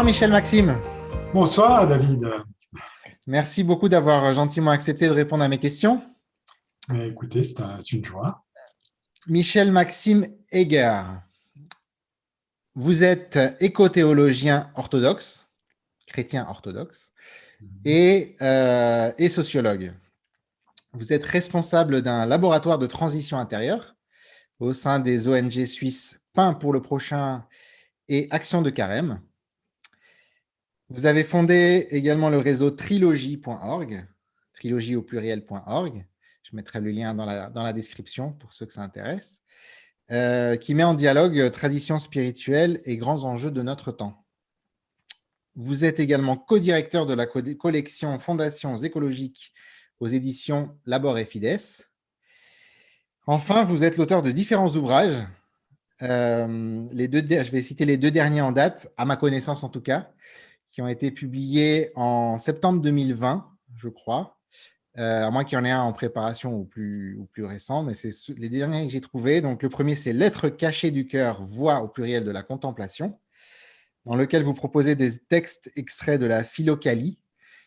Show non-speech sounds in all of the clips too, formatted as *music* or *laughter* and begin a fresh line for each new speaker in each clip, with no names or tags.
Bonsoir Michel Maxime.
Bonsoir David.
Merci beaucoup d'avoir gentiment accepté de répondre à mes questions.
Mais écoutez, c'est une joie.
Michel Maxime Eger, vous êtes éco-théologien orthodoxe, chrétien orthodoxe, mhm. et, euh, et sociologue. Vous êtes responsable d'un laboratoire de transition intérieure au sein des ONG suisses Pain pour le prochain et Action de Carême. Vous avez fondé également le réseau trilogie.org, trilogie au pluriel.org. Je mettrai le lien dans la, description pour ceux que ça intéresse, euh, qui met en dialogue tradition spirituelle et grands enjeux de notre temps. Vous êtes également co-directeur de la collection Fondations écologiques aux éditions Labor et Fides. Enfin, vous êtes l'auteur de différents ouvrages. Euh, je vais citer les deux derniers en date, à ma connaissance en tout cas, qui ont été publiés en septembre 2020, je crois. Euh, à moins qu'il y en ait un en préparation ou plus, ou plus récent, mais c'est les derniers que j'ai trouvés. Donc, le premier, c'est Lettres cachées du cœur, voix au pluriel de la contemplation, dans lequel vous proposez des textes extraits de la Philocalie,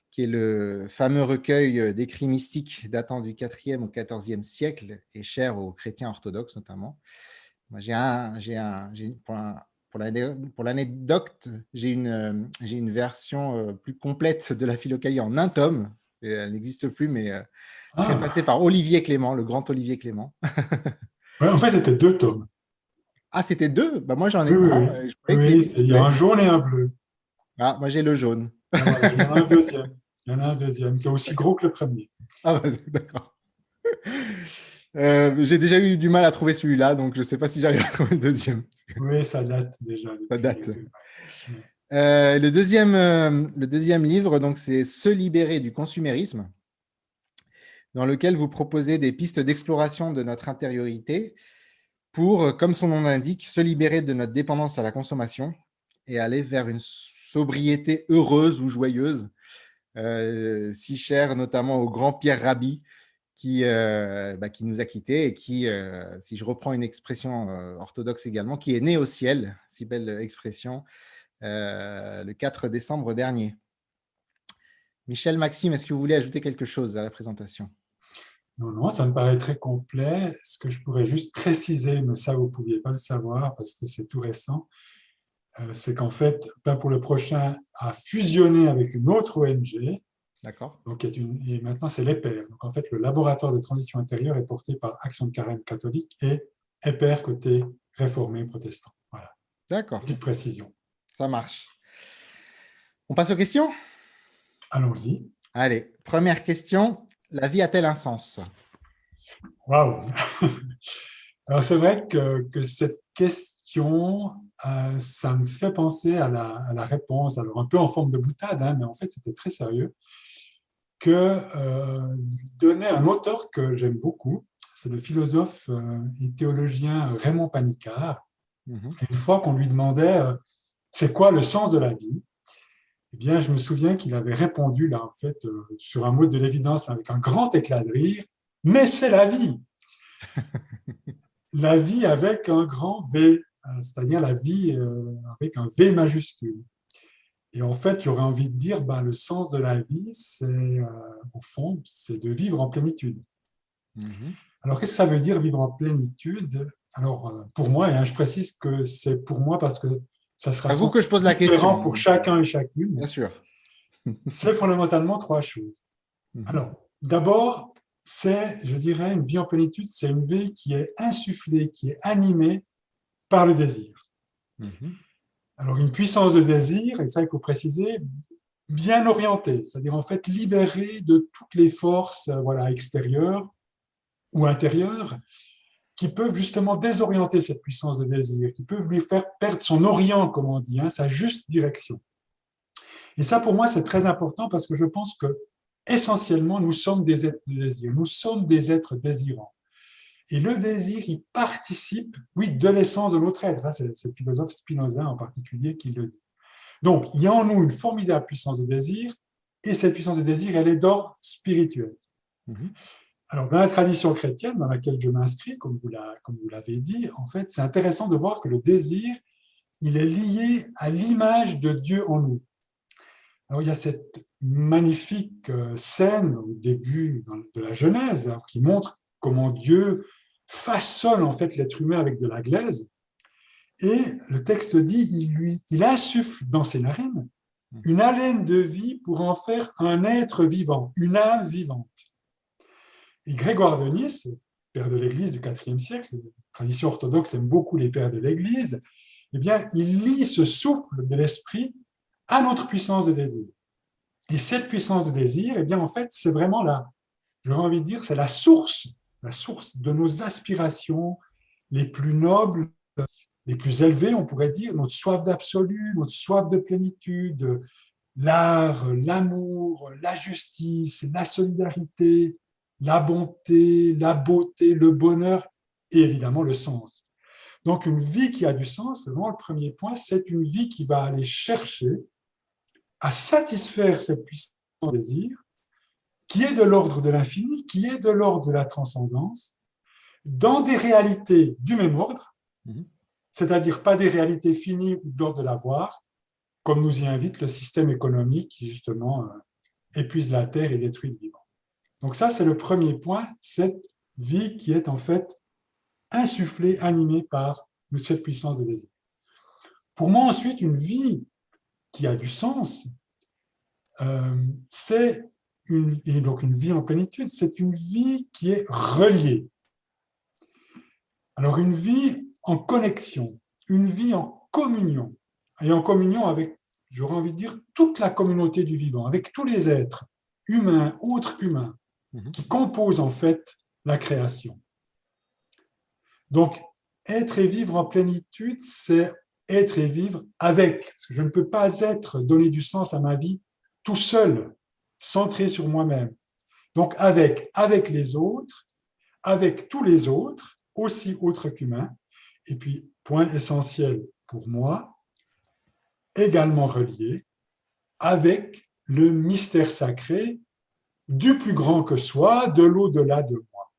qui est le fameux recueil d'écrits mystiques datant du 4e au 14e siècle et cher aux chrétiens orthodoxes notamment. J'ai un, j'ai un, pour l'anecdote, j'ai une, j'ai une version euh, plus complète de la Philocalie en un tome. elle n'existe plus, mais euh, ah. préfacée par Olivier Clément, le grand Olivier Clément. *laughs*
en fait, c'était deux tomes.
Ah, c'était deux? Bah, Moi, j'en ai
oui. Oui, il y a un jaune et un bleu.
Ah, moi, j'ai le jaune.
Ah, il y en a un deuxième. Il y en a un deuxième qui est aussi *laughs* gros que le premier.
Ah, bah, d'accord. Euh, j'ai déjà eu du mal à trouver celui-là, donc je ne sais pas si j'arrive à trouver le deuxième.
Oui, ça date déjà.
Ça date. Euh, le, deuxième, euh, le deuxième livre, donc, c'est Se libérer du consumérisme, dans lequel vous proposez des pistes d'exploration de notre intériorité pour, comme son nom l'indique, se libérer de notre dépendance à la consommation et aller vers une sobriété heureuse ou joyeuse euh, si cher notamment au grand Pierre Rabhi, qui, euh, bah, qui nous a quittés et qui, euh, si je reprends une expression orthodoxe également, qui est né au ciel, si belle expression, le 4 décembre dernier. Michel Maxime, est-ce que vous voulez ajouter quelque chose à la présentation?
Non, non, ça me paraît très complet. Ce que je pourrais juste préciser, mais ça, vous ne pouviez pas le savoir parce que c'est tout récent, euh, c'est qu'en fait, Pain pour le prochain a fusionné avec une autre ONG.
D'accord.
Donc, et maintenant, c'est l'EPER. Donc, en fait, le laboratoire de transition intérieure est porté par Action de Carême catholique et EPER côté réformé protestant. Voilà.
D'accord.
Petite précision.
Ça marche. On passe aux questions?
Allons-y.
Allez, première question. La vie a-t-elle un sens?
Waouh *laughs* Alors, c'est vrai que, que cette question euh, ça me fait penser à la, réponse, alors un peu en forme de boutade, hein, mais en fait c'était très sérieux, que euh, donnait un auteur que j'aime beaucoup, c'est le philosophe euh, et théologien Raymond Panicard. Mhm. Une fois qu'on lui demandait c'est quoi le sens de la vie, eh bien, je me souviens qu'il avait répondu là, en fait, sur un mot de l'évidence, avec un grand éclat de rire, mais c'est la vie. la vie avec un grand V. Euh, c'est-à-dire la vie euh, avec un V majuscule. Et en fait, j'aurais envie de dire, ben, le sens de la vie, c'est, euh, au fond, c'est de vivre en plénitude. Mhm. Alors, qu'est-ce que ça veut dire vivre en plénitude? Alors, pour moi, et je précise que c'est pour moi parce que ça sera
à vous que je pose la question
pour chacun et chacune.
Bien sûr. *laughs*
c'est fondamentalement trois choses. Mhm. Alors, d'abord, c'est, je dirais, une vie en plénitude, c'est une vie qui est insufflée, qui est animée par le désir. Mhm. Alors, une puissance de désir, et ça, il faut préciser, bien orientée, c'est-à-dire en fait libérée de toutes les forces euh, voilà, extérieures ou intérieures qui peuvent justement désorienter cette puissance de désir, qui peuvent lui faire perdre son orient, comme on dit, hein, sa juste direction. Et ça, pour moi, c'est très important parce que je pense que essentiellement, nous sommes des êtres de désir, nous sommes des êtres désirants. Et le désir, il participe, oui, de l'essence de notre être. Hein, c'est le philosophe Spinoza en particulier qui le dit. Donc, il y a en nous une formidable puissance de désir, et cette puissance de désir, elle est d'ordre spirituel. Mhm. Alors, dans la tradition chrétienne dans laquelle je m'inscris, comme vous l'avez dit, en fait, c'est intéressant de voir que le désir, il est lié à l'image de Dieu en nous. Alors, il y a cette magnifique euh, scène au début de la Genèse qui montre comment Dieu façonne en fait l'être humain avec de la glaise. Et le texte dit, il, lui, il insuffle dans ses narines une haleine de vie pour en faire un être vivant, une âme vivante. Et Grégoire de Nice, père de l'Église du IVe siècle, tradition orthodoxe aime beaucoup les pères de l'Église, eh bien, il lie ce souffle de l'esprit à notre puissance de désir. Et cette puissance de désir, eh bien, en fait, c'est vraiment la, j'aurais envie de dire, c'est la source, la source de nos aspirations les plus nobles, les plus élevées, on pourrait dire, notre soif d'absolu, notre soif de plénitude, l'art, l'amour, la justice, la solidarité, la bonté, la beauté, le bonheur et évidemment le sens. Donc une vie qui a du sens, vraiment le premier point, c'est une vie qui va aller chercher à satisfaire cette puissance désir, qui est de l'ordre de l'infini, qui est de l'ordre de la transcendance, dans des réalités du même ordre, mhm. c'est-à-dire pas des réalités finies ou de l'ordre de l'avoir, comme nous y invite le système économique qui justement euh, épuise la terre et détruit le vivant. Donc ça, c'est le premier point, cette vie qui est en fait insufflée, animée par cette puissance de désir. Pour moi, ensuite, une vie qui a du sens, euh, c'est une, et donc une vie en plénitude, c'est une vie qui est reliée. Alors une vie en connexion, une vie en communion, et en communion avec, j'aurais envie de dire, toute la communauté du vivant, avec tous les êtres, humains, autres qu'humains, mhm. qui composent en fait la création. Donc, être et vivre en plénitude, c'est être et vivre avec. Parce que je ne peux pas être, donner du sens à ma vie tout seul, centré sur moi-même. Donc avec, avec les autres, avec tous les autres, aussi autres qu'humains. Et puis, point essentiel pour moi, également relié avec le mystère sacré du plus grand que soi, de l'au-delà de moi.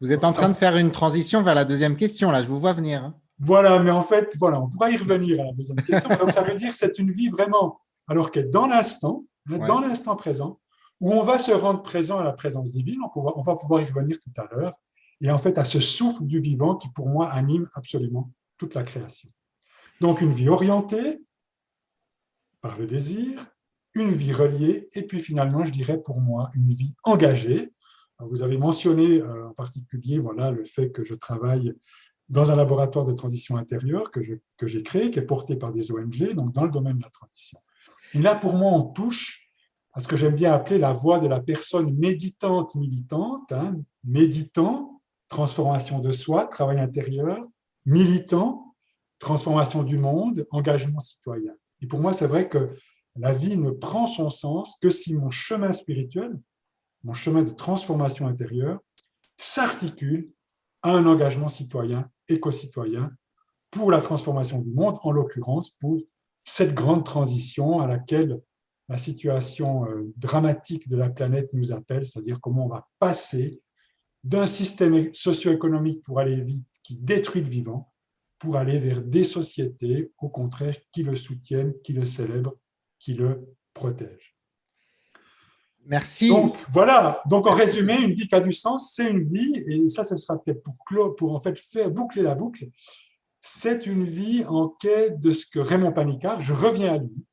Vous êtes en train de faire une transition vers la deuxième question, là, je vous vois venir. Hein.
Voilà, mais en fait, voilà, on pourra y revenir à la deuxième question. Donc, ça veut dire que c'est une vie vraiment, alors qu'elle est dans l'instant, hein, dans l'instant présent, où on va se rendre présent à la présence divine, on on va pouvoir y revenir tout à l'heure, et en fait à ce souffle du vivant qui, pour moi, anime absolument toute la création. Donc, une vie orientée par le désir, une vie reliée, et puis finalement, je dirais pour moi, une vie engagée. Vous avez mentionné euh, en particulier voilà, le fait que je travaille dans un laboratoire de transition intérieure que, que j'ai créé, qui est porté par des ONG, donc dans le domaine de la transition. Et là, pour moi, on touche à ce que j'aime bien appeler la voie de la personne méditante militante, hein, méditant, transformation de soi, travail intérieur, militant, transformation du monde, engagement citoyen. Et pour moi, c'est vrai que la vie ne prend son sens que si mon chemin spirituel, mon chemin de transformation intérieure, s'articule à un engagement citoyen éco-citoyen pour la transformation du monde, en l'occurrence pour cette grande transition à laquelle la situation euh, dramatique de la planète nous appelle, c'est-à-dire comment on va passer d'un système socio-économique pour aller vite, qui détruit le vivant, pour aller vers des sociétés, au contraire, qui le soutiennent, qui le célèbrent, qui le protègent.
Merci.
Donc voilà, donc en résumé, une vie qui a du sens, c'est une vie, et ça, ce sera peut-être pour, pour en fait faire boucler la boucle, c'est une vie en quête de ce que Raymond Panicard, je reviens à lui,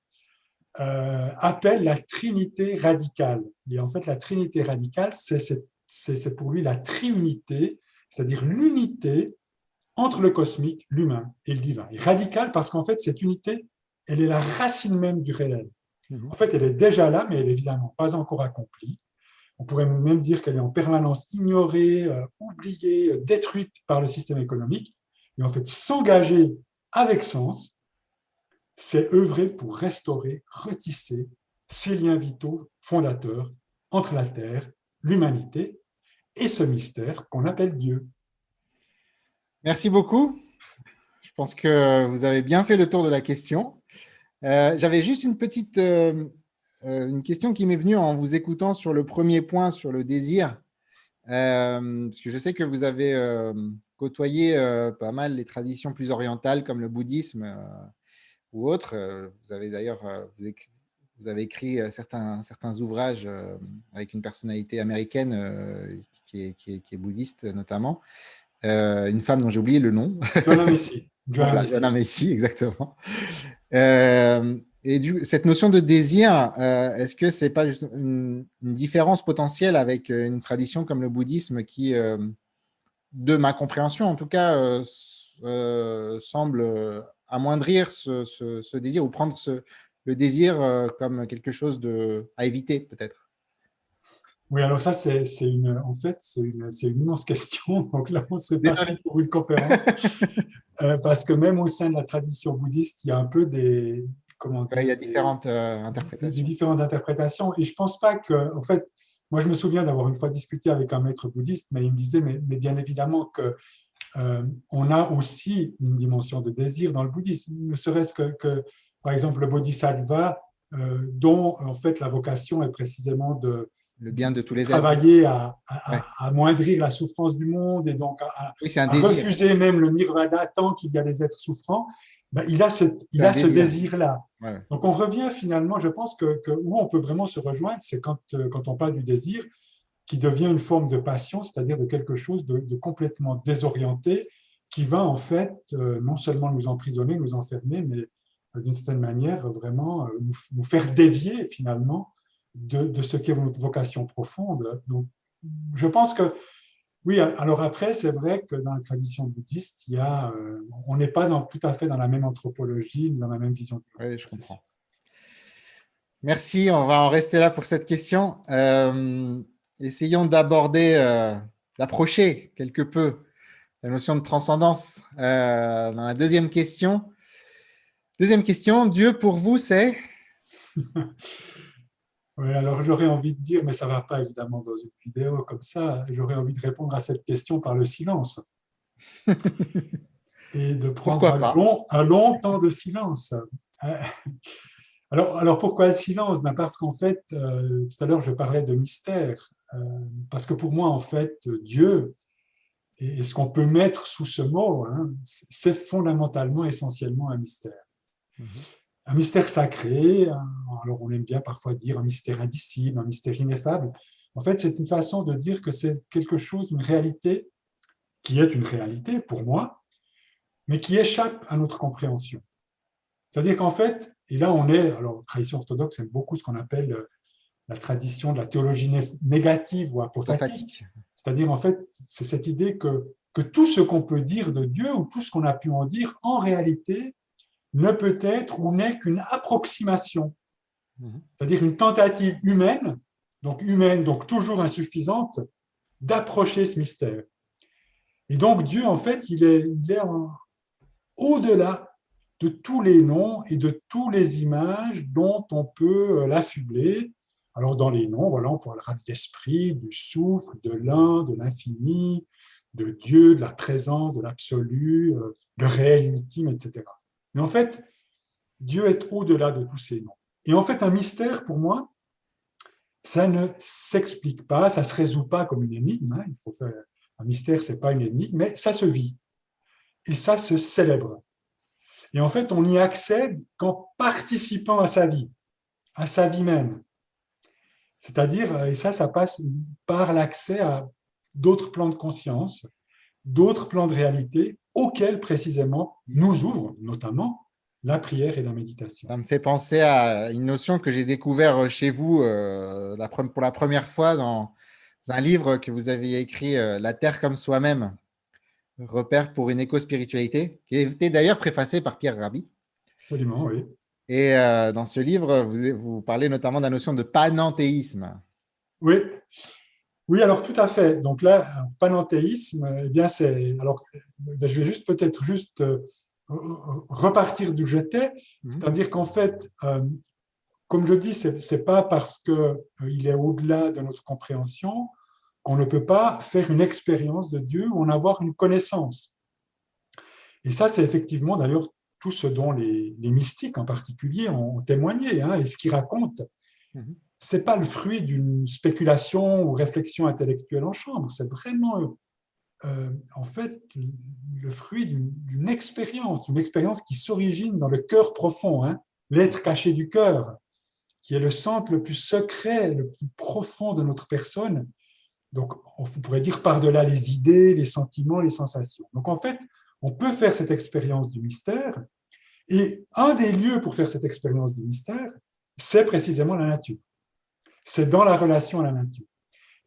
euh, appelle la trinité radicale. Et en fait, la trinité radicale, c'est pour lui la triunité, c'est-à-dire l'unité entre le cosmique, l'humain et le divin. Et radicale parce qu'en fait, cette unité, elle est la racine même du réel. Mhm. En fait, elle est déjà là, mais elle n'est évidemment pas encore accomplie. On pourrait même dire qu'elle est en permanence ignorée, euh, oubliée, euh, détruite par le système économique. Et en fait, s'engager avec sens, c'est œuvrer pour restaurer, retisser ces liens vitaux fondateurs entre la Terre, l'humanité et ce mystère qu'on appelle Dieu.
Merci beaucoup. Je pense que vous avez bien fait le tour de la question. Euh, j'avais juste une petite euh, euh, une question qui m'est venue en vous écoutant sur le premier point, sur le désir. parce que je sais que vous avez côtoyé pas mal les traditions plus orientales comme le bouddhisme. Ou autres. Vous avez d'ailleurs vous, avez écrit certains, certains ouvrages avec une personnalité américaine qui est, qui, est, bouddhiste notamment. une femme dont j'ai oublié le nom.
Joanna Messi. *laughs*
Joanna Messi, exactement. Et du, cette notion de désir, euh, est-ce que c'est pas une, différence potentielle avec euh, une tradition comme le bouddhisme qui, euh, de ma compréhension en tout cas, semble amoindrir ce, désir ou prendre le désir comme quelque chose de, à éviter peut-être
oui, alors ça, c'est une, en fait, c'est une, une, immense *laughs* question. Donc là, on s'est parti pour une conférence. *laughs* parce que même au sein de la tradition bouddhiste, il y a un peu des,
il y a différentes euh, interprétations.
différentes interprétations. Et je ne pense pas que, en fait, moi je me souviens d'avoir une fois discuté avec un maître bouddhiste, mais il me disait, mais, mais bien évidemment que euh, on a aussi une dimension de désir dans le bouddhisme, ne serait-ce que, que, par exemple, le bodhisattva, euh, dont en fait la vocation est précisément de,
le bien de tous les
travailler à, à, amoindrir la souffrance du monde et donc à, refuser même le nirvana tant qu'il y a des êtres souffrants. Ben, il a, cette, il a ce désir-là. Donc on revient finalement, je pense que, où on peut vraiment se rejoindre, c'est quand, euh, quand on parle du désir qui devient une forme de passion, c'est-à-dire de quelque chose de, complètement désorienté qui va en fait euh, non seulement nous emprisonner, nous enfermer, mais euh, d'une certaine manière vraiment nous, faire dévier finalement de, de ce qu'est notre vocation profonde. Donc je pense que oui, alors après, c'est vrai que dans la tradition bouddhiste, il y a, euh, on n'est pas dans, tout à fait dans la même anthropologie, dans la même vision.
Oui, je comprends. Merci, on va en rester là pour cette question. Euh, essayons d'aborder, euh, d'approcher quelque peu la notion de transcendance dans la deuxième question. Deuxième question, Dieu pour vous, c'est? *laughs*
Oui, alors j'aurais envie de dire, mais ça ne va pas évidemment dans une vidéo comme ça, j'aurais envie de répondre à cette question par le silence. *laughs* Et de prendre un long, un long, temps de silence. Alors, alors pourquoi le silence? Ben Parce qu'en fait, euh, tout à l'heure je parlais de mystère. Euh, parce que pour moi, en fait, Dieu, et ce qu'on peut mettre sous ce mot, hein, c'est fondamentalement, essentiellement un mystère. Mhm un mystère sacré, alors on aime bien parfois dire un mystère indicible, un mystère ineffable. En fait, c'est une façon de dire que c'est quelque chose, une réalité qui est une réalité pour moi, mais qui échappe à notre compréhension. C'est-à-dire qu'en fait, et là on est, alors tradition orthodoxe aime beaucoup ce qu'on appelle euh, la tradition de la théologie négative ou apophatique. C'est-à-dire en fait, c'est cette idée que, que tout ce qu'on peut dire de Dieu ou tout ce qu'on a pu en dire, en réalité, ne peut être ou n'est qu'une approximation, mhm. c'est-à-dire une tentative humaine, donc humaine, donc toujours insuffisante, d'approcher ce mystère. Et donc Dieu, en fait, il est, il est au-delà de tous les noms et de toutes les images dont on peut euh, l'affubler. Alors dans les noms, voilà, on parlera de l'esprit, du souffle, de l'un, de l'infini, de Dieu, de la présence, de l'absolu, de euh, réel ultime, etc. Mais en fait, Dieu est au-delà de tous ces noms. Et en fait, un mystère, pour moi, ça ne s'explique pas, ça ne se résout pas comme une énigme. Hein. Il faut faire... Un mystère, ce n'est pas une énigme, mais ça se vit. Et ça se célèbre. Et en fait, on y accède qu'en participant à sa vie, à sa vie même. C'est-à-dire, et ça, ça passe par l'accès à d'autres plans de conscience, d'autres plans de réalité auxquels précisément nous ouvrent notamment la prière et la méditation.
Ça me fait penser à une notion que j'ai découvert chez vous euh, pour la première fois dans un livre que vous aviez écrit, euh, La Terre comme soi-même, repère pour une éco-spiritualité, qui était d'ailleurs préfacé par Pierre Rabhi.
Absolument, oui.
Et euh, dans ce livre, vous, vous parlez notamment de la notion de panenthéisme.
Oui, oui, alors tout à fait. Donc là, panenthéisme, eh bien c'est. Alors, ben, je vais juste peut-être juste euh, repartir du j'étais, mhm. c'est-à-dire qu'en fait, euh, comme je dis, c'est n'est pas parce qu'il euh, il est au-delà de notre compréhension qu'on ne peut pas faire une expérience de Dieu ou en avoir une connaissance. Et ça, c'est effectivement d'ailleurs tout ce dont les, mystiques en particulier ont, témoigné, hein, et ce qu'ils racontent. Mhm c'est pas le fruit d'une spéculation ou réflexion intellectuelle en chambre, c'est vraiment euh, en fait le fruit d'une expérience, une expérience qui s'origine dans le cœur profond, hein, l'être caché du cœur, qui est le centre le plus secret, le plus profond de notre personne. Donc, on pourrait dire par-delà les idées, les sentiments, les sensations. Donc, en fait, on peut faire cette expérience du mystère. Et un des lieux pour faire cette expérience du mystère, c'est précisément la nature. C'est dans la relation à la nature.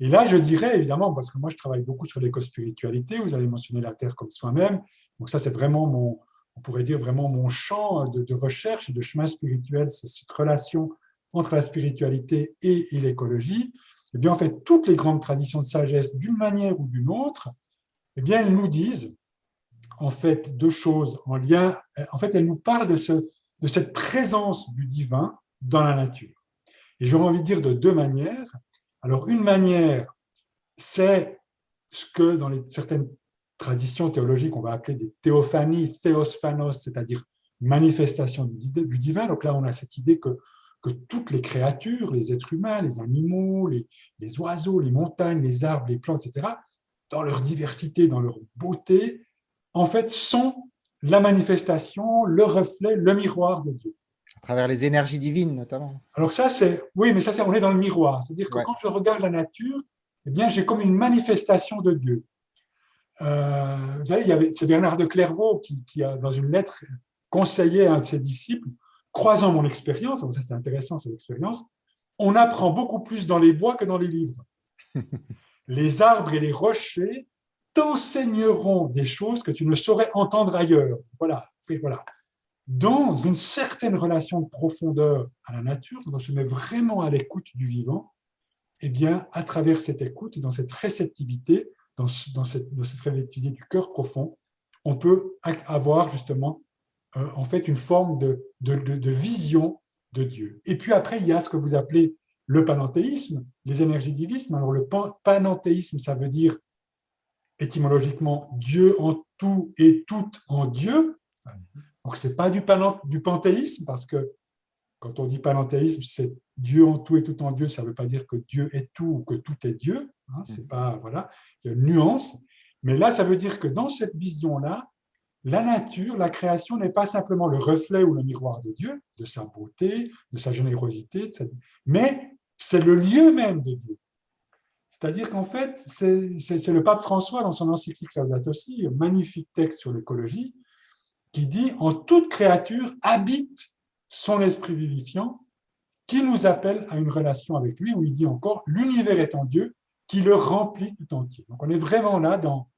Et là, je dirais évidemment, parce que moi je travaille beaucoup sur l'éco-spiritualité, vous avez mentionné la Terre comme soi-même, donc ça c'est vraiment mon, on pourrait dire vraiment mon champ de, recherche et de chemin spirituel, c'est cette relation entre la spiritualité et, l'écologie. Eh bien, en fait, toutes les grandes traditions de sagesse, d'une manière ou d'une autre, eh bien, elles nous disent en fait deux choses en lien. En fait, elles nous parlent de, ce, de cette présence du divin dans la nature. Et j'aurais envie de dire de deux manières. Alors, une manière, c'est ce que dans certaines traditions théologiques, on va appeler des théophanies, théosphanos, c'est-à-dire manifestation du divin. Donc là, on a cette idée que, que toutes les créatures, les êtres humains, les animaux, les, les oiseaux, les montagnes, les arbres, les plantes, etc., dans leur diversité, dans leur beauté, en fait, sont la manifestation, le reflet, le miroir de Dieu.
À travers les énergies divines, notamment.
Alors ça, c'est... Oui, mais ça, c'est on est dans le miroir. C'est-à-dire que quand je regarde la nature, eh bien, j'ai comme une manifestation de Dieu. Euh, vous savez, c'est Bernard de Clairvaux qui, a, dans une lettre, conseillé à un de ses disciples, croisant mon expérience, ça c'est intéressant cette expérience, on apprend beaucoup plus dans les bois que dans les livres. *laughs* les arbres et les rochers t'enseigneront des choses que tu ne saurais entendre ailleurs. Voilà, voilà dans une certaine relation de profondeur à la nature, quand on se met vraiment à l'écoute du vivant, eh bien, à travers cette écoute, dans cette réceptivité, dans, dans, cette, dans cette, réceptivité du cœur profond, on peut avoir justement euh, en fait une forme de, de, de, vision de Dieu. Et puis après, il y a ce que vous appelez le panenthéisme, les énergies divismes. Alors le panenthéisme, ça veut dire étymologiquement Dieu en tout et tout en Dieu. Donc, ce n'est pas du, du panthéisme, parce que quand on dit panenthéisme, c'est Dieu en tout et tout en Dieu, ça ne veut pas dire que Dieu est tout ou que tout est Dieu. Hein, c'est pas, voilà, il y a une nuance. Mais là, ça veut dire que dans cette vision-là, la nature, la création n'est pas simplement le reflet ou le miroir de Dieu, de sa beauté, de sa générosité, mais c'est le lieu même de Dieu. C'est-à-dire qu'en fait, c'est le pape François, dans son encyclique Laudato Si, un magnifique texte sur l'écologie, qui dit En toute créature habite son esprit vivifiant qui nous appelle à une relation avec lui, où il dit encore L'univers est en Dieu qui le remplit tout entier. Donc on est vraiment là dans,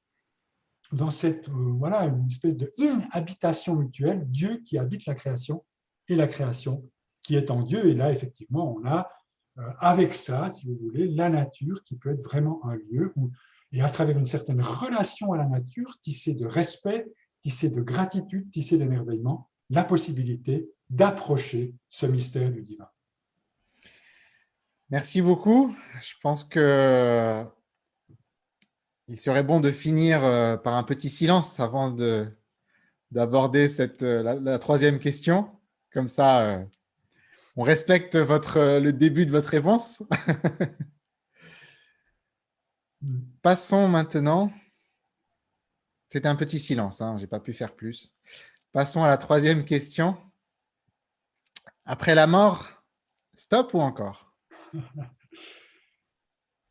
dans cette, euh, voilà, une espèce de inhabitation mutuelle, Dieu qui habite la création et la création qui est en Dieu. Et là, effectivement, on a euh, avec ça, si vous voulez, la nature qui peut être vraiment un lieu et à travers une certaine relation à la nature, tissée de respect tisser de gratitude, tisser d'émerveillement, la possibilité d'approcher ce mystère du divin.
Merci beaucoup. Je pense que il serait bon de finir euh, par un petit silence avant d'aborder cette euh, la, troisième question. Comme ça, euh, on respecte votre, le début de votre réponse. *laughs* Passons maintenant c'était un petit silence, hein, je n'ai pas pu faire plus. Passons à la troisième question. Après la mort, stop ou encore? *laughs*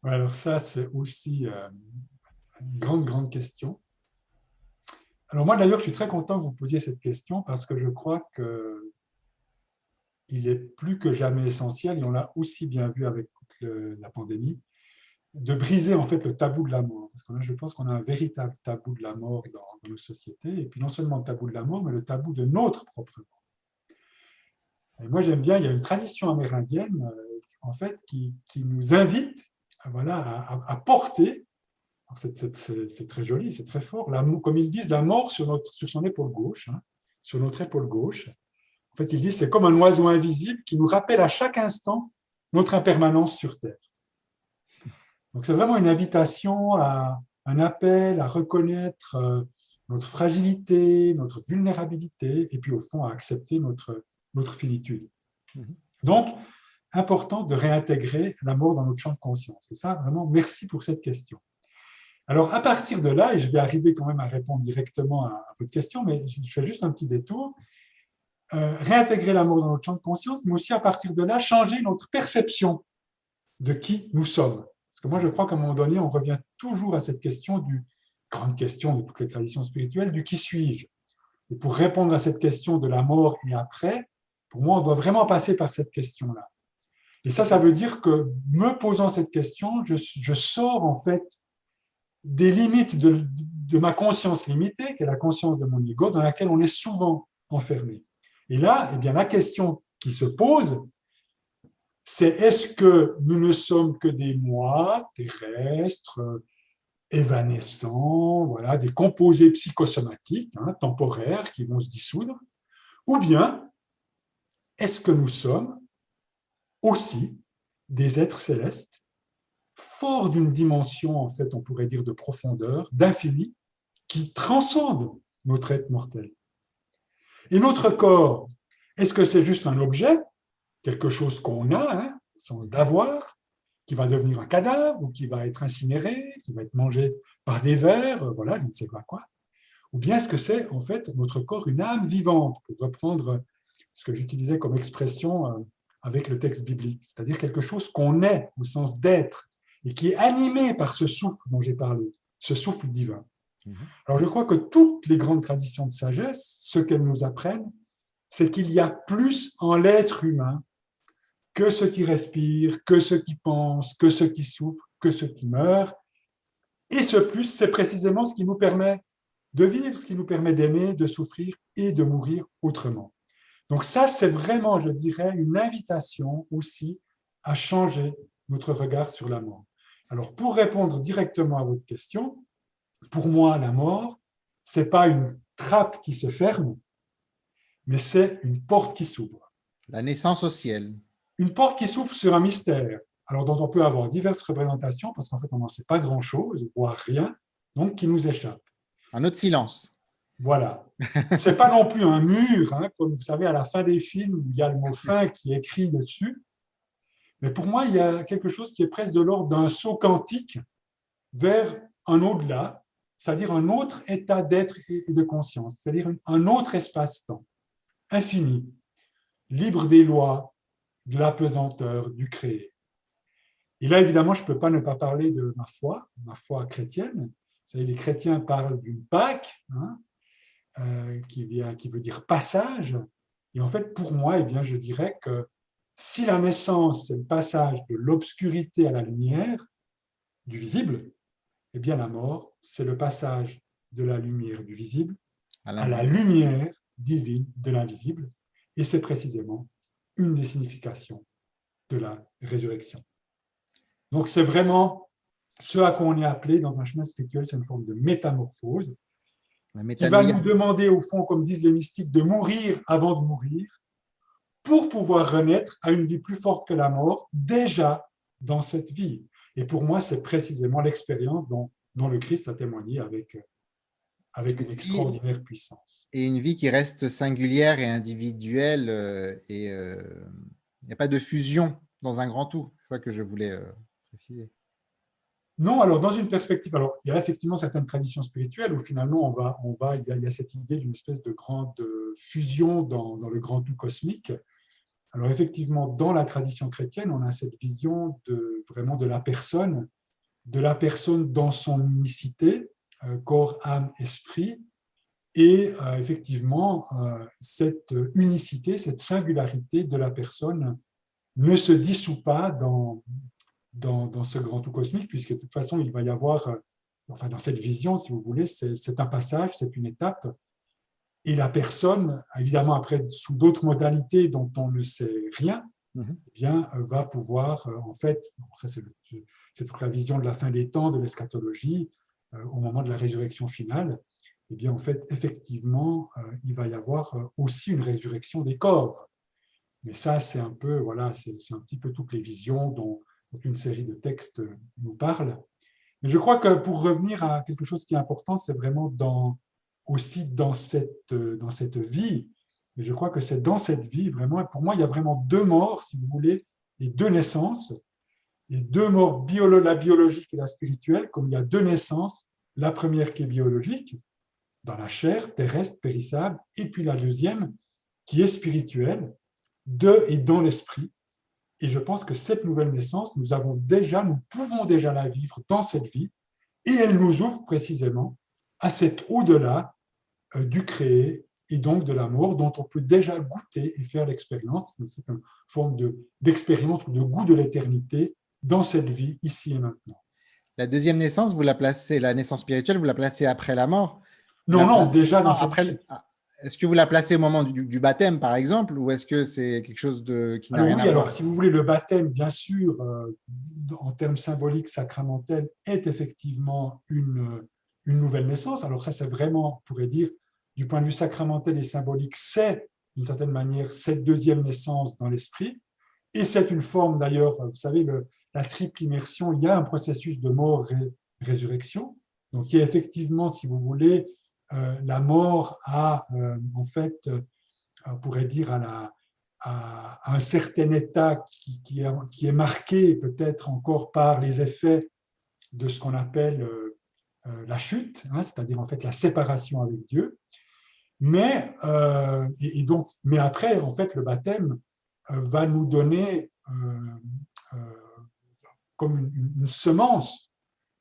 Alors ça, c'est aussi une grande, grande question. Alors moi, d'ailleurs, je suis très content que vous posiez cette question parce que je crois qu'il est plus que jamais essentiel, et on l'a aussi bien vu avec la pandémie, de briser en fait le tabou de la mort. Parce que là, je pense qu'on a un véritable tabou de la mort dans, nos sociétés. Et puis non seulement le tabou de la mort, mais le tabou de notre propre mort. Et moi, j'aime bien, il y a une tradition amérindienne euh, en fait qui, qui nous invite voilà, à, porter, c'est très joli, c'est très fort, la, comme ils disent, la mort sur, notre, sur son épaule gauche, hein, sur notre épaule gauche. En fait, ils disent c'est comme un oiseau invisible qui nous rappelle à chaque instant notre impermanence sur Terre. Donc c'est vraiment une invitation, à, un appel à reconnaître euh, notre fragilité, notre vulnérabilité, et puis au fond à accepter notre, notre finitude. Mhm. Donc, important de réintégrer l'amour dans notre champ de conscience. Et ça, vraiment, merci pour cette question. Alors, à partir de là, et je vais arriver quand même à répondre directement à, votre question, mais je fais juste un petit détour, euh, réintégrer l'amour dans notre champ de conscience, mais aussi à partir de là, changer notre perception de qui nous sommes. Parce que moi, je crois qu'à un moment donné, on revient toujours à cette question du grande question de toutes les traditions spirituelles, du qui suis-je? Et pour répondre à cette question de la mort et après, pour moi, on doit vraiment passer par cette question-là. Et ça, ça veut dire que me posant cette question, je, je sors en fait des limites de, ma conscience limitée, qui est la conscience de mon ego, dans laquelle on est souvent enfermé. Et là, eh bien, la question qui se pose, c'est est-ce que nous ne sommes que des moi terrestres, évanescents, voilà, des composés psychosomatiques, hein, temporaires, qui vont se dissoudre, ou bien est-ce que nous sommes aussi des êtres célestes fort d'une dimension, en fait, on pourrait dire de profondeur, d'infini, qui transcende notre être mortel. Et notre corps, est-ce que c'est juste un objet, quelque chose qu'on a, hein, au sens d'avoir, qui va devenir un cadavre, ou qui va être incinéré, qui va être mangé par des vers, euh, voilà, je ne sais pas quoi. Ou bien est-ce que c'est en fait notre corps une âme vivante, pour reprendre ce que j'utilisais comme expression euh, avec le texte biblique, c'est-à-dire quelque chose qu'on est au sens d'être, et qui est animé par ce souffle dont j'ai parlé, ce souffle divin. Mhm. Alors je crois que toutes les grandes traditions de sagesse, ce qu'elles nous apprennent, c'est qu'il y a plus en l'être humain que ce qui respire, que ce qui pense, que ce qui souffre, que ce qui meurt. Et ce plus, c'est précisément ce qui nous permet de vivre, ce qui nous permet d'aimer, de souffrir et de mourir autrement. Donc ça, c'est vraiment, je dirais, une invitation aussi à changer notre regard sur la mort. Alors, pour répondre directement à votre question, pour moi, la mort, ce n'est pas une trappe qui se ferme, mais c'est une porte qui s'ouvre.
La naissance au ciel.
Une porte qui s'ouvre sur un mystère, alors dont on peut avoir diverses représentations, parce qu'en fait, on n'en sait pas grand-chose, voire rien, donc qui nous échappe.
Un autre silence.
Voilà. Ce n'est pas non plus un mur, hein, comme vous savez, à la fin des films, où il y a le mot fin qui est écrit dessus. Mais pour moi, il y a quelque chose qui est presque de l'ordre d'un saut quantique vers un au-delà, c'est-à-dire un autre état d'être et de conscience, c'est-à-dire un autre espace-temps, infini, libre des lois, de la pesanteur, du créé. Et là, évidemment, je ne peux pas ne pas parler de ma foi, ma foi chrétienne. Vous savez, les chrétiens parlent d'une Pâque, hein, euh, qui, vient, qui veut dire passage. Et en fait, pour moi, eh bien, je dirais que si la naissance, c'est le passage de l'obscurité à la lumière, du visible, eh bien la mort, c'est le passage de la lumière du visible à la, lumière divine de l'invisible. Et c'est précisément une des significations de la résurrection. Donc c'est vraiment ce à quoi on est appelé dans un chemin spirituel, c'est une forme de métamorphose qui va nous demander, au fond, comme disent les mystiques, de mourir avant de mourir, pour pouvoir renaître à une vie plus forte que la mort, déjà dans cette vie. Et pour moi, c'est précisément l'expérience dont, dont, le Christ a témoigné avec, avec une extraordinaire puissance.
Et une vie qui reste singulière et individuelle, euh, et euh, il n'y a pas de fusion dans un grand tout. C'est ça que je voulais euh, préciser.
Non, alors dans une perspective, alors il y a effectivement certaines traditions spirituelles où finalement on va, on va, il y a, cette idée d'une espèce de grande fusion dans, dans, le grand tout cosmique. Alors effectivement, dans la tradition chrétienne, on a cette vision de vraiment de la personne, de la personne dans son unicité, euh, corps, âme, esprit, et euh, effectivement euh, cette unicité, cette singularité de la personne ne se dissout pas dans, dans, dans, ce grand tout cosmique, puisque de toute façon, il va y avoir, enfin dans cette vision, si vous voulez, c'est un passage, c'est une étape et la personne, évidemment après sous d'autres modalités dont on ne sait rien, mhm. eh bien, euh, va pouvoir, euh, en fait, ça c'est toute la vision de la fin des temps, de l'eschatologie, euh, au moment de la résurrection finale, eh bien, en fait, effectivement, il va y avoir aussi une résurrection des corps. Mais ça, c'est un peu, voilà, c'est un petit peu toutes les visions dont, dont une série de textes nous parlent. Mais je crois que pour revenir à quelque chose qui est important, c'est vraiment dans aussi dans cette, euh, dans cette vie. Et je crois que c'est dans cette vie, vraiment, pour moi, il y a vraiment deux morts, si vous voulez, et deux naissances. et deux morts, la biologique et la spirituelle, comme il y a deux naissances, la première qui est biologique, dans la chair terrestre, périssable, et puis la deuxième qui est spirituelle, de et dans l'esprit. Et je pense que cette nouvelle naissance, nous avons déjà, nous pouvons déjà la vivre dans cette vie, et elle nous ouvre précisément à cet au-delà euh, du créé et donc de l'amour dont on peut déjà goûter et faire l'expérience. C'est une forme d'expérience ou de goût de l'éternité dans cette vie, ici et maintenant.
La deuxième naissance, vous la placez, la naissance spirituelle, vous la placez après la mort?
Non, non, déjà dans
après. Ah, est-ce que vous la placez au moment du, baptême, par exemple, ou est-ce que c'est quelque chose de, qui n'a rien
oui,
à
alors, si vous voulez, le baptême, bien sûr, euh, en termes symboliques, sacramentels, est effectivement une, une nouvelle naissance. Alors ça, c'est vraiment, on pourrait dire, du point de vue sacramentel et symbolique, c'est d'une certaine manière cette deuxième naissance dans l'esprit. Et c'est une forme d'ailleurs, vous savez, la triple immersion, il y a un processus de mort-résurrection. Donc il y a effectivement, si vous voulez, euh, la mort à, euh, en fait, euh, on pourrait dire à, la, à un certain état qui, qui, est, qui est marqué peut-être encore par les effets de ce qu'on appelle la chute, hein, c'est-à-dire en fait la séparation avec Dieu. Mais, euh, et, donc, mais après, en fait, le baptême euh, va nous donner euh, comme une, semence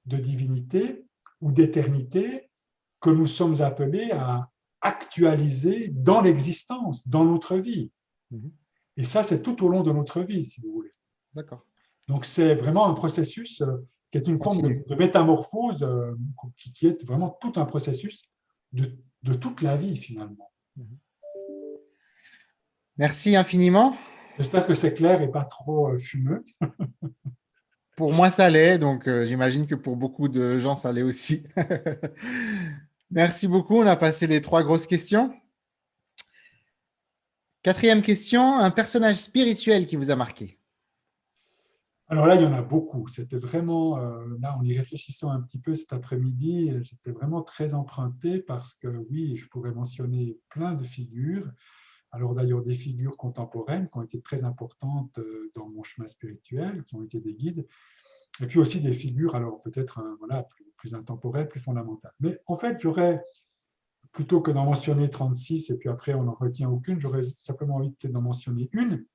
de divinité ou d'éternité que nous sommes appelés à actualiser dans l'existence, dans notre vie. Mhm. Et ça, c'est tout au long de notre vie, si vous voulez.
D'accord.
Donc, c'est vraiment un processus qui est une forme de, métamorphose, qui, qui, est vraiment tout un processus de de toute la vie finalement.
Merci infiniment.
J'espère que c'est clair et pas trop euh, fumeux. *laughs*
pour moi, ça l'est, donc euh, j'imagine que pour beaucoup de gens, ça l'est aussi. *laughs* Merci beaucoup. On a passé les trois grosses questions. Quatrième question, un personnage spirituel qui vous a marqué
alors là, il y en a beaucoup. C'était vraiment, euh, là, en y réfléchissant un petit peu cet après-midi, j'étais vraiment très emprunté parce que oui, je pourrais mentionner plein de figures. Alors d'ailleurs, des figures contemporaines qui ont été très importantes euh, dans mon chemin spirituel, qui ont été des guides, et puis aussi des figures, alors peut-être euh, voilà, plus, intemporelles, plus fondamentales. Mais en fait, j'aurais, plutôt que d'en mentionner 36, et puis après on n'en retient aucune, j'aurais simplement envie d'en mentionner une,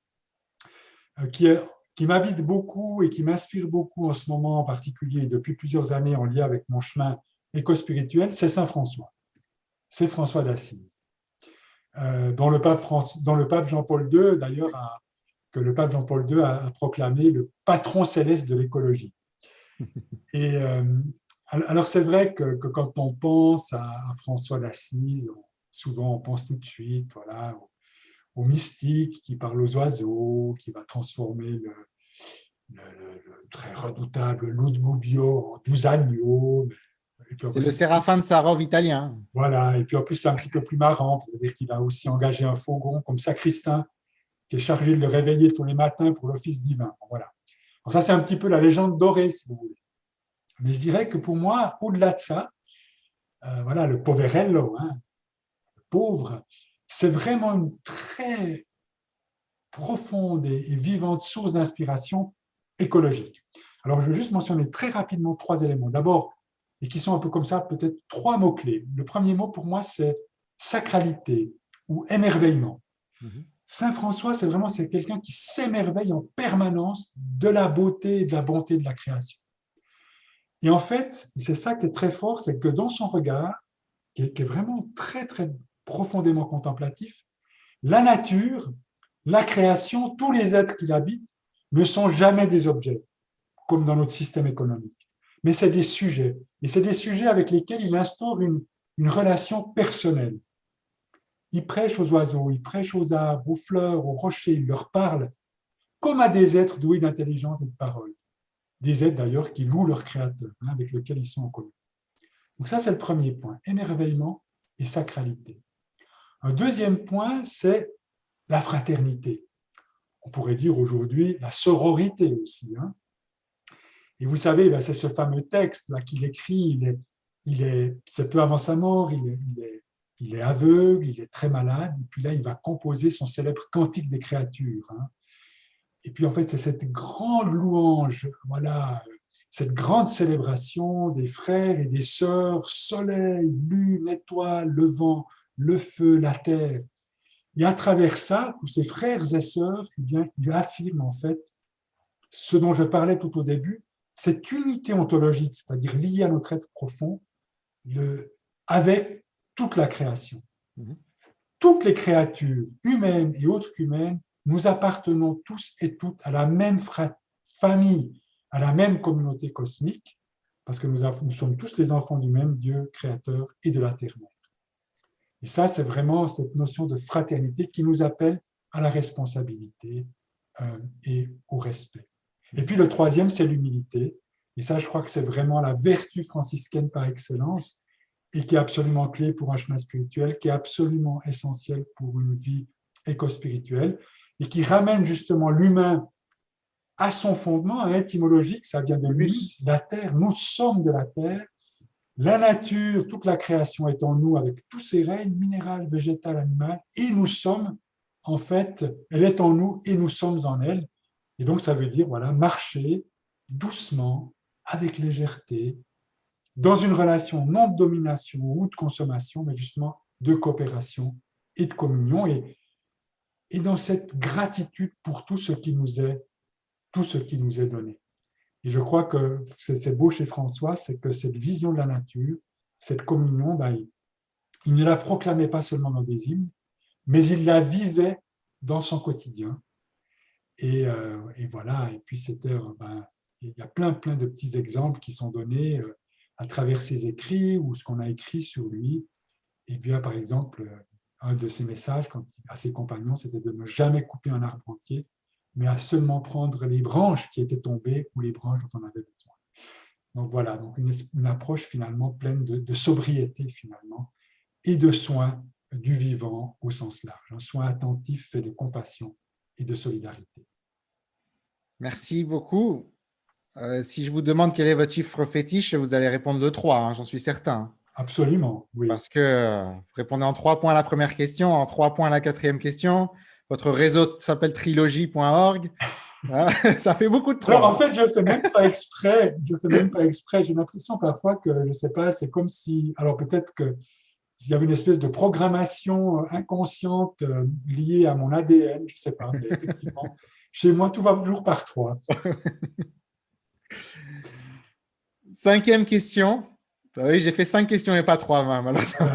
qui est qui m'habite beaucoup et qui m'inspire beaucoup en ce moment en particulier, depuis plusieurs années en lien avec mon chemin éco-spirituel, c'est Saint François. C'est François d'Assise. Euh, dont, le pape le pape Jean-Paul II, d'ailleurs, que le pape Jean-Paul II a, proclamé le patron céleste de l'écologie. *laughs* Et euh, alors, c'est vrai que, quand on pense à, François d'Assise, souvent on pense tout de suite voilà, au mystique qui parle aux oiseaux, qui va transformer le, très redoutable loup de Gubbio en douze agneaux.
C'est le Séraphin de Sarov italien.
Voilà, et puis en plus c'est un petit peu plus marrant, c'est-à-dire qu'il a aussi engagé un faugon comme sacristain qui est chargé de le réveiller tous les matins pour l'office divin. Voilà. ça c'est un petit peu la légende dorée, si vous voulez. Mais je dirais que pour moi, au-delà de ça, euh, voilà, le poverello, hein, le pauvre, c'est vraiment une très profonde et vivante source d'inspiration écologique. Alors, je vais juste mentionner très rapidement trois éléments. D'abord, et qui sont un peu comme ça, peut-être trois mots-clés. Le premier mot pour moi, c'est sacralité ou émerveillement. Mhm. Saint François, c'est vraiment c'est quelqu'un qui s'émerveille en permanence de la beauté et de la bonté de la création. Et en fait, c'est ça qui est très fort, c'est que dans son regard, qui est, vraiment très, très profondément contemplatif, la nature, la création, tous les êtres qui l'habitent ne sont jamais des objets, comme dans notre système économique, mais c'est des sujets. Et c'est des sujets avec lesquels il instaure une, relation personnelle. Il prêche aux oiseaux, il prêche aux arbres, aux fleurs, aux rochers, il leur parle comme à des êtres doués d'intelligence et de parole. Des êtres d'ailleurs qui louent leur créateur, hein, avec lequel ils sont en commun. Donc ça, c'est le premier point, émerveillement et sacralité. Deuxième point, c'est la fraternité. On pourrait dire aujourd'hui la sororité aussi. Hein. Et vous savez, ben, c'est ce fameux texte qu'il écrit, il est, c'est peu avant sa mort, il est, il, est, aveugle, il est très malade, et puis là, il va composer son célèbre Cantique des créatures. Hein. Et puis en fait, c'est cette grande louange, voilà, cette grande célébration des frères et des sœurs, soleil, lune, étoile, le vent, le feu, la terre. Et à travers ça, tous ces frères et sœurs, eh bien, ils affirment en fait ce dont je parlais tout au début, cette unité ontologique, c'est-à-dire liée à notre être profond, le, avec toute la création. Mhm. Toutes les créatures, humaines et autres qu'humaines, nous appartenons tous et toutes à la même famille, à la même communauté cosmique, parce que nous, nous sommes tous les enfants du même Dieu créateur et de la terre-mère. Et ça, c'est vraiment cette notion de fraternité qui nous appelle à la responsabilité euh, et au respect. Et puis le troisième, c'est l'humilité. Et ça, je crois que c'est vraiment la vertu franciscaine par excellence et qui est absolument clé pour un chemin spirituel, qui est absolument essentiel pour une vie éco-spirituelle et qui ramène justement l'humain à son fondement étymologique, ça vient de lui, la terre, nous sommes de la terre, la nature, toute la création est en nous avec tous ses règnes, minéral, végétal, animal, et nous sommes, en fait, elle est en nous et nous sommes en elle. Et donc, ça veut dire, voilà, marcher doucement, avec légèreté, dans une relation non de domination ou de consommation, mais justement de coopération et de communion, et, et dans cette gratitude pour tout ce qui nous est, tout ce qui nous est donné. Et je crois que c'est beau chez François, c'est que cette vision de la nature, cette communion, ben, il, ne la proclamait pas seulement dans des hymnes, mais il la vivait dans son quotidien. Et, euh, voilà, et puis c'était, ben, il y a plein, plein de petits exemples qui sont donnés euh, à travers ses écrits ou ce qu'on a écrit sur lui. Et bien, par exemple, un de ses messages à ses compagnons, c'était de ne jamais couper un arbre entier, mais à seulement prendre les branches qui étaient tombées ou les branches dont on avait besoin. Donc voilà, donc une, approche finalement pleine de, sobriété finalement et de soins du vivant au sens large, un soin attentif fait de compassion et de solidarité.
Merci beaucoup. Euh, si je vous demande quel est votre chiffre fétiche, vous allez répondre le 3, hein, j'en suis certain.
Absolument, oui.
Parce que euh, vous répondez en 3 points à la première question, en 3 points à la quatrième question, votre réseau s'appelle trilogie.org. *laughs* Ah, *laughs* ça fait beaucoup de
Alors, en fait, je ne fais même pas exprès. Je fais même pas exprès. J'ai l'impression parfois que, je ne sais pas, c'est comme si. Alors, peut-être que s'il y avait une espèce de programmation euh, inconsciente euh, liée à mon ADN, je ne sais pas. Mais effectivement, *laughs* chez moi, tout va toujours par trois.
Cinquième question. Ah oui, j'ai fait cinq questions et pas trois, malheureusement.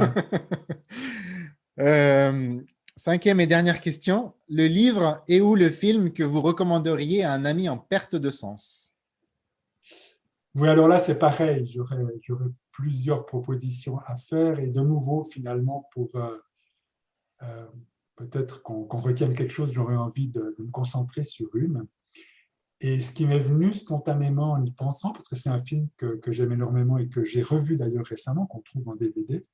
euh, Cinquième et dernière question. Le livre et ou le film que vous recommanderiez à un ami en perte de sens?
Oui, alors là, c'est pareil. J'aurais plusieurs propositions à faire et de nouveau, finalement, pour euh, euh, peut-être qu'on retienne quelque chose, j'aurais envie de, me concentrer sur une. Et ce qui m'est venu spontanément en y pensant, parce que c'est un film que, que j'aime énormément et que j'ai revu d'ailleurs récemment, qu'on trouve en DVD,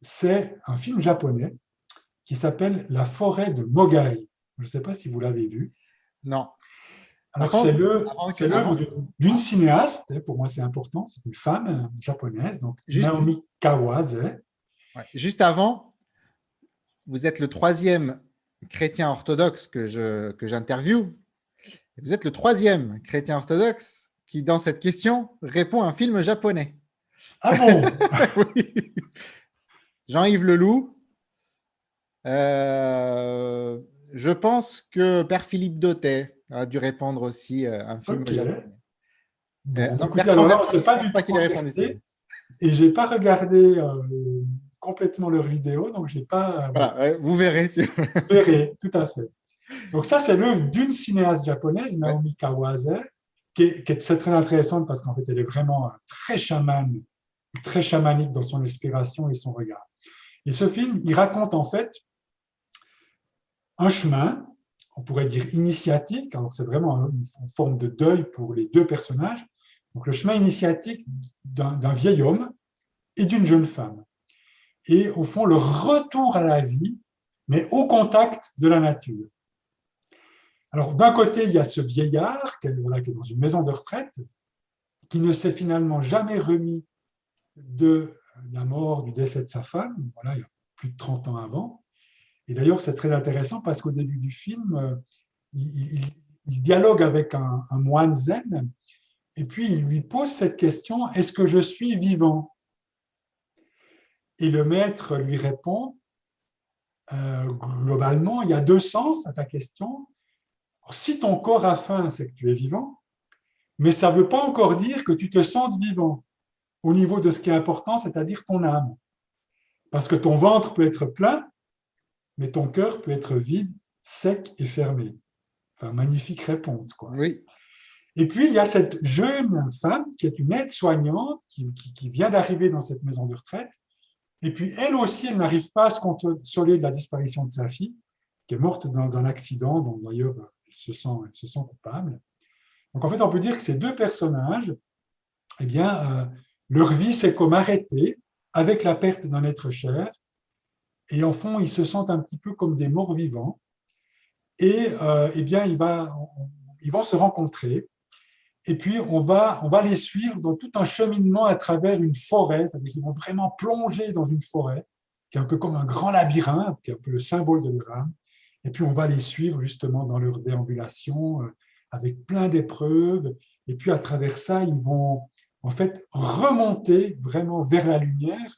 c'est un film japonais qui s'appelle La forêt de Mogari. Je ne sais pas si vous l'avez vu.
Non.
Alors, c'est l'œuvre d'une cinéaste, hein, pour moi c'est important, c'est une femme japonaise, donc Naomi Kawase.
Juste avant, vous êtes le troisième chrétien orthodoxe que j'interviewe. Que vous êtes le troisième chrétien orthodoxe qui, dans cette question, répond à un film japonais.
Ah bon *laughs*
oui. Jean-Yves Leloup, euh, je pense que Père Philippe Dautet a dû répondre aussi euh, un film. Okay.
Euh, donc, pas du pas qu'il répondu. Et j'ai pas regardé complètement leur vidéo, donc j'ai pas.
Voilà, vous verrez.
vous *laughs* verrez, tout à fait. Donc ça, c'est l'œuvre d'une cinéaste japonaise, Naomi Kawase, qui est, qui est très, très intéressante parce qu'en fait, elle est vraiment très chamane, très chamanique dans son inspiration et son regard. Et ce film, il raconte en fait un chemin, on pourrait dire initiatique, alors c'est vraiment une forme de deuil pour les deux personnages, donc le chemin initiatique d'un vieil homme et d'une jeune femme. Et au fond, le retour à la vie, mais au contact de la nature. Alors d'un côté, il y a ce vieillard qui est, dans une maison de retraite, qui ne s'est finalement jamais remis de la mort, du décès de sa femme, voilà, il y a plus de 30 ans avant, et d'ailleurs, c'est très intéressant parce qu'au début du film, euh, il, dialogue avec un, moine zen, et puis il lui pose cette question, est-ce que je suis vivant? Et le maître lui répond, euh, globalement, il y a deux sens à ta question. Si ton corps a faim, c'est que tu es vivant, mais ça ne veut pas encore dire que tu te sens vivant au niveau de ce qui est important, c'est-à-dire ton âme. Parce que ton ventre peut être plein, mais ton cœur peut être vide, sec et fermé. Enfin, magnifique réponse. Quoi.
Oui.
Et puis, il y a cette jeune femme qui est une aide-soignante qui, vient d'arriver dans cette maison de retraite. Et puis, elle aussi, elle n'arrive pas à se consoler de la disparition de sa fille, qui est morte dans un accident, dont d'ailleurs elle se sent, elle se sent coupable. Donc, en fait, on peut dire que ces deux personnages, eh bien, euh, leur vie, c'est comme arrêter avec la perte d'un être cher. Et en fond, ils se sentent un petit peu comme des morts vivants. Et euh, eh bien, ils, vont se rencontrer. Et puis, on va, les suivre dans tout un cheminement à travers une forêt. C'est-à-dire qu'ils vont vraiment plonger dans une forêt, qui est un peu comme un grand labyrinthe, qui est un peu le symbole de leur âme. Et puis, on va les suivre justement dans leur déambulation, euh, avec plein d'épreuves. Et puis, à travers ça, ils vont en fait remonter vraiment vers la lumière,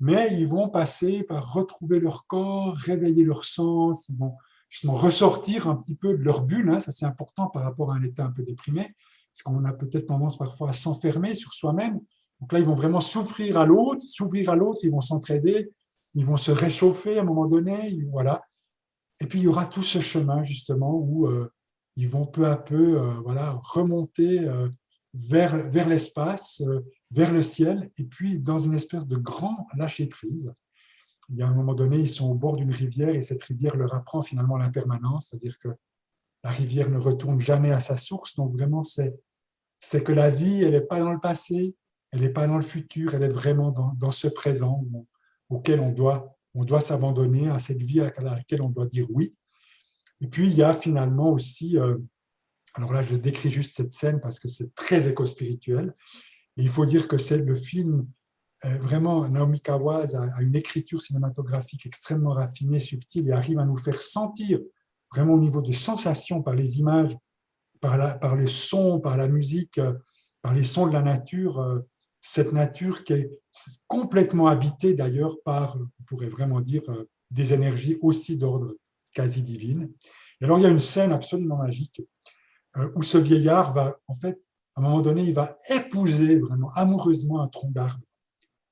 mais ils vont passer par retrouver leur corps, réveiller leur sens, ils vont justement ressortir un petit peu de leur bulle. Hein. ça, c'est important par rapport à un état un peu déprimé, parce qu'on a peut-être tendance parfois à s'enfermer sur soi-même. Donc là, ils vont vraiment s'ouvrir à l'autre, à l'autre, ils vont s'entraider, ils vont se réchauffer à un moment donné, voilà. Et puis, il y aura tout ce chemin, justement, où euh, ils vont peu à peu euh, voilà, remonter euh, vers, vers l'espace, vers le ciel, et puis dans une espèce de grand lâcher-prise. Il y a un moment donné, ils sont au bord d'une rivière et cette rivière leur apprend finalement l'impermanence, c'est-à-dire que la rivière ne retourne jamais à sa source. Donc vraiment, c'est que la vie, elle n'est pas dans le passé, elle n'est pas dans le futur, elle est vraiment dans, dans ce présent auquel on doit, on doit s'abandonner, à cette vie à laquelle on doit dire oui. Et puis, il y a finalement aussi, euh, alors là, je décris juste cette scène parce que c'est très éco-spirituel. Et il faut dire que c'est le film, euh, vraiment, Naomi Kawase a, une écriture cinématographique extrêmement raffinée, subtile, et arrive à nous faire sentir, vraiment au niveau de sensations, par les images, par, par les sons, par la musique, euh, par les sons de la nature, cette nature qui est complètement habitée d'ailleurs par, on pourrait vraiment dire, des énergies aussi d'ordre quasi divine. Et alors, il y a une scène absolument magique euh, où ce vieillard va, en fait, à un moment donné, il va épouser vraiment amoureusement un tronc d'arbre,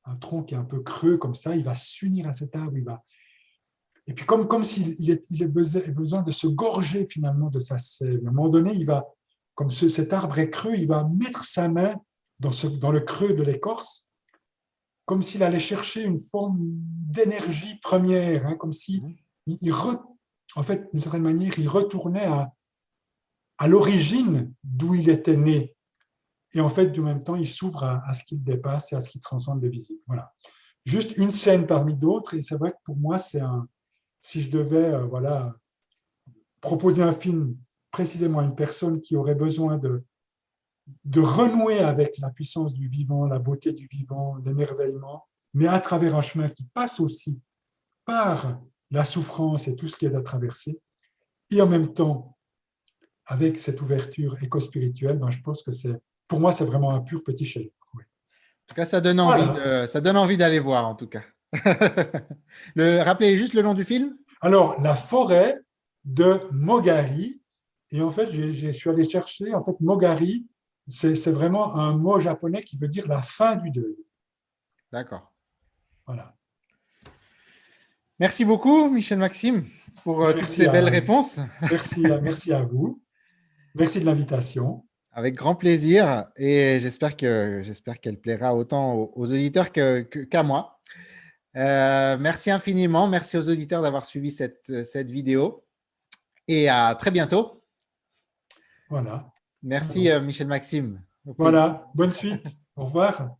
un tronc qui est un peu creux comme ça, il va s'unir à cet arbre, il va... Et puis comme, comme s'il il, a besoin de se gorger finalement de sa sève. À un moment donné, il va, comme ce, cet arbre est creux, il va mettre sa main dans, ce, dans le creux de l'écorce, comme s'il allait chercher une forme d'énergie première, hein, comme si mmh. il, il, en fait, d'une certaine manière, il retournait à, à l'origine d'où il était né. Et en fait, du même temps, il s'ouvre à, ce qu'il dépasse et à ce qui transcende le visible. Voilà. Juste une scène parmi d'autres. Et c'est vrai que pour moi, c'est un. Si je devais euh, voilà, proposer un film précisément à une personne qui aurait besoin de, de renouer avec la puissance du vivant, la beauté du vivant, l'émerveillement, mais à travers un chemin qui passe aussi par la souffrance et tout ce qui est à traverser, et en même temps, avec cette ouverture éco-spirituelle, ben, je pense que c'est, pour moi, c'est vraiment un pur petit chef. Oui.
En tout cas, ça donne envie, ça donne envie d'aller voir, en tout cas. *laughs* le, rappelez juste le nom du film?
Alors, La forêt de Mogari. Et en fait, je suis allé chercher, en fait, Mogari, c'est vraiment un mot japonais qui veut dire la fin du deuil.
D'accord.
Voilà.
Merci beaucoup, Michel Maxime, pour euh, toutes ces belles réponses.
Merci, merci à vous. Merci de l'invitation.
Avec grand plaisir et j'espère que j'espère qu'elle plaira autant aux, auditeurs qu'à moi. Euh, merci infiniment. Merci aux auditeurs d'avoir suivi cette, cette vidéo et à très bientôt.
Voilà.
Merci, euh, Michel Maxime.
Voilà. Bonne suite. Au revoir.